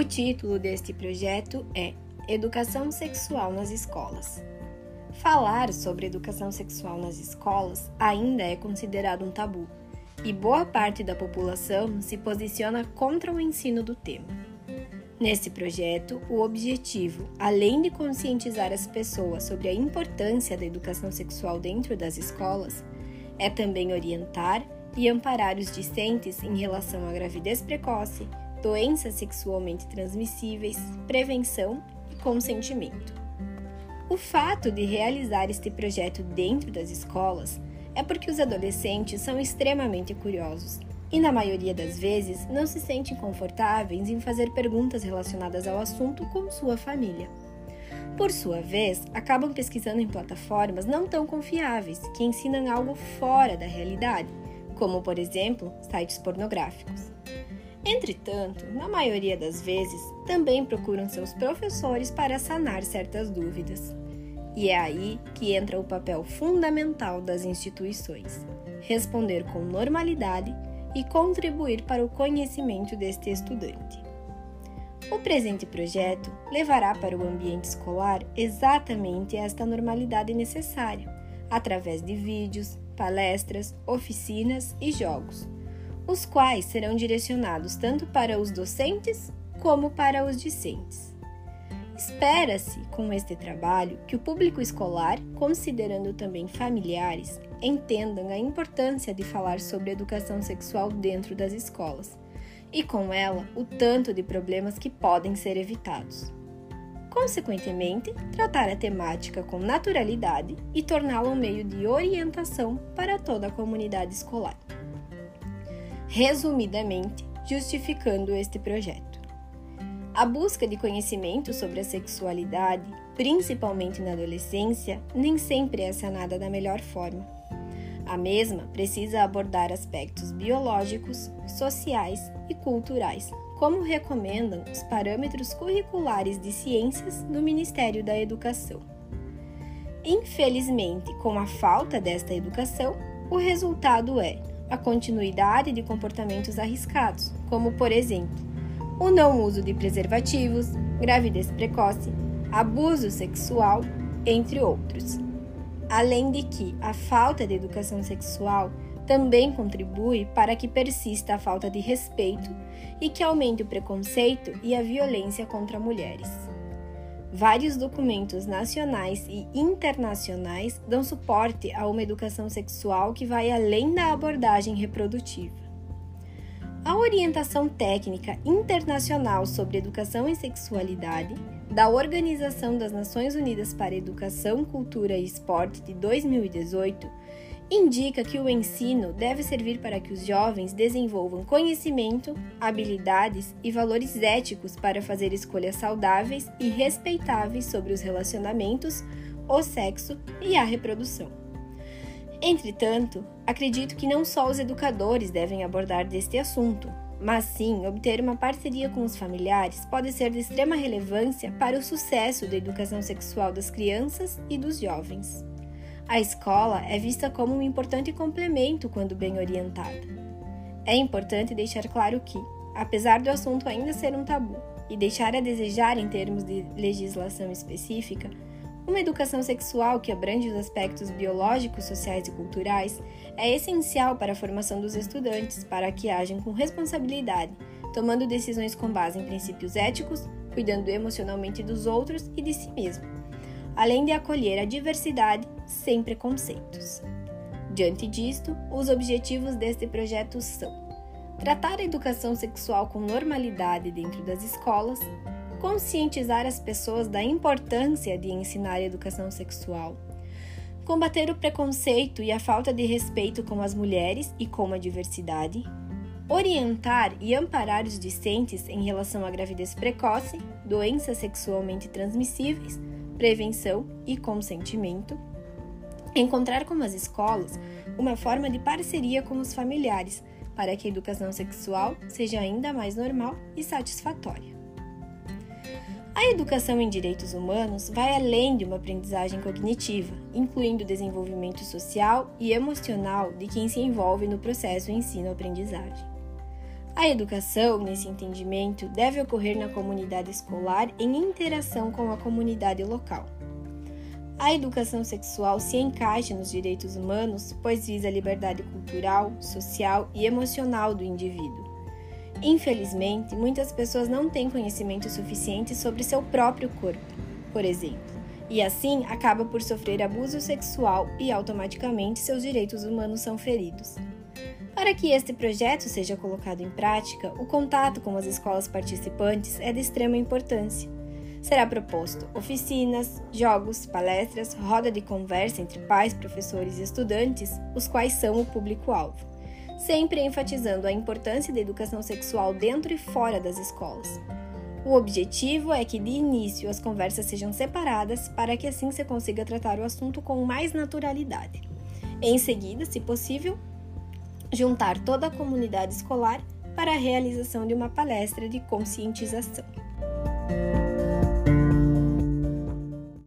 O título deste projeto é Educação Sexual nas Escolas. Falar sobre educação sexual nas escolas ainda é considerado um tabu, e boa parte da população se posiciona contra o ensino do tema. Nesse projeto, o objetivo, além de conscientizar as pessoas sobre a importância da educação sexual dentro das escolas, é também orientar e amparar os discentes em relação à gravidez precoce, doenças sexualmente transmissíveis, prevenção e consentimento. O fato de realizar este projeto dentro das escolas é porque os adolescentes são extremamente curiosos e, na maioria das vezes, não se sentem confortáveis em fazer perguntas relacionadas ao assunto com sua família. Por sua vez, acabam pesquisando em plataformas não tão confiáveis que ensinam algo fora da realidade, como, por exemplo, sites pornográficos. Entretanto, na maioria das vezes, também procuram seus professores para sanar certas dúvidas. E é aí que entra o papel fundamental das instituições: responder com normalidade e contribuir para o conhecimento deste estudante. O presente projeto levará para o ambiente escolar exatamente esta normalidade necessária, através de vídeos, palestras, oficinas e jogos os quais serão direcionados tanto para os docentes como para os discentes. Espera-se, com este trabalho, que o público escolar, considerando também familiares, entendam a importância de falar sobre educação sexual dentro das escolas e, com ela, o tanto de problemas que podem ser evitados. Consequentemente, tratar a temática com naturalidade e torná-la um meio de orientação para toda a comunidade escolar resumidamente, justificando este projeto. A busca de conhecimento sobre a sexualidade, principalmente na adolescência, nem sempre é sanada da melhor forma. A mesma precisa abordar aspectos biológicos, sociais e culturais, como recomendam os parâmetros curriculares de ciências do Ministério da Educação. Infelizmente, com a falta desta educação, o resultado é a continuidade de comportamentos arriscados, como, por exemplo, o não uso de preservativos, gravidez precoce, abuso sexual, entre outros. Além de que a falta de educação sexual também contribui para que persista a falta de respeito e que aumente o preconceito e a violência contra mulheres. Vários documentos nacionais e internacionais dão suporte a uma educação sexual que vai além da abordagem reprodutiva. A orientação técnica internacional sobre educação e sexualidade da Organização das Nações Unidas para Educação, Cultura e Esporte de 2018 indica que o ensino deve servir para que os jovens desenvolvam conhecimento, habilidades e valores éticos para fazer escolhas saudáveis e respeitáveis sobre os relacionamentos, o sexo e a reprodução. Entretanto, acredito que não só os educadores devem abordar deste assunto, mas sim obter uma parceria com os familiares pode ser de extrema relevância para o sucesso da educação sexual das crianças e dos jovens. A escola é vista como um importante complemento quando bem orientada. É importante deixar claro que, apesar do assunto ainda ser um tabu e deixar a desejar em termos de legislação específica, uma educação sexual que abrange os aspectos biológicos, sociais e culturais é essencial para a formação dos estudantes para que ajam com responsabilidade, tomando decisões com base em princípios éticos, cuidando emocionalmente dos outros e de si mesmo além de acolher a diversidade sem preconceitos. Diante disto, os objetivos deste projeto são tratar a educação sexual com normalidade dentro das escolas, conscientizar as pessoas da importância de ensinar a educação sexual, combater o preconceito e a falta de respeito com as mulheres e com a diversidade, orientar e amparar os discentes em relação à gravidez precoce, doenças sexualmente transmissíveis prevenção e consentimento, encontrar com as escolas uma forma de parceria com os familiares para que a educação sexual seja ainda mais normal e satisfatória. A educação em direitos humanos vai além de uma aprendizagem cognitiva, incluindo o desenvolvimento social e emocional de quem se envolve no processo ensino-aprendizagem. A educação, nesse entendimento, deve ocorrer na comunidade escolar em interação com a comunidade local. A educação sexual se encaixa nos direitos humanos, pois visa a liberdade cultural, social e emocional do indivíduo. Infelizmente, muitas pessoas não têm conhecimento suficiente sobre seu próprio corpo, por exemplo, e assim acaba por sofrer abuso sexual e automaticamente seus direitos humanos são feridos. Para que este projeto seja colocado em prática, o contato com as escolas participantes é de extrema importância será proposto oficinas, jogos, palestras, roda de conversa entre pais, professores e estudantes, os quais são o público-alvo, sempre enfatizando a importância da educação sexual dentro e fora das escolas. O objetivo é que de início as conversas sejam separadas para que assim se consiga tratar o assunto com mais naturalidade. Em seguida, se possível, juntar toda a comunidade escolar para a realização de uma palestra de conscientização.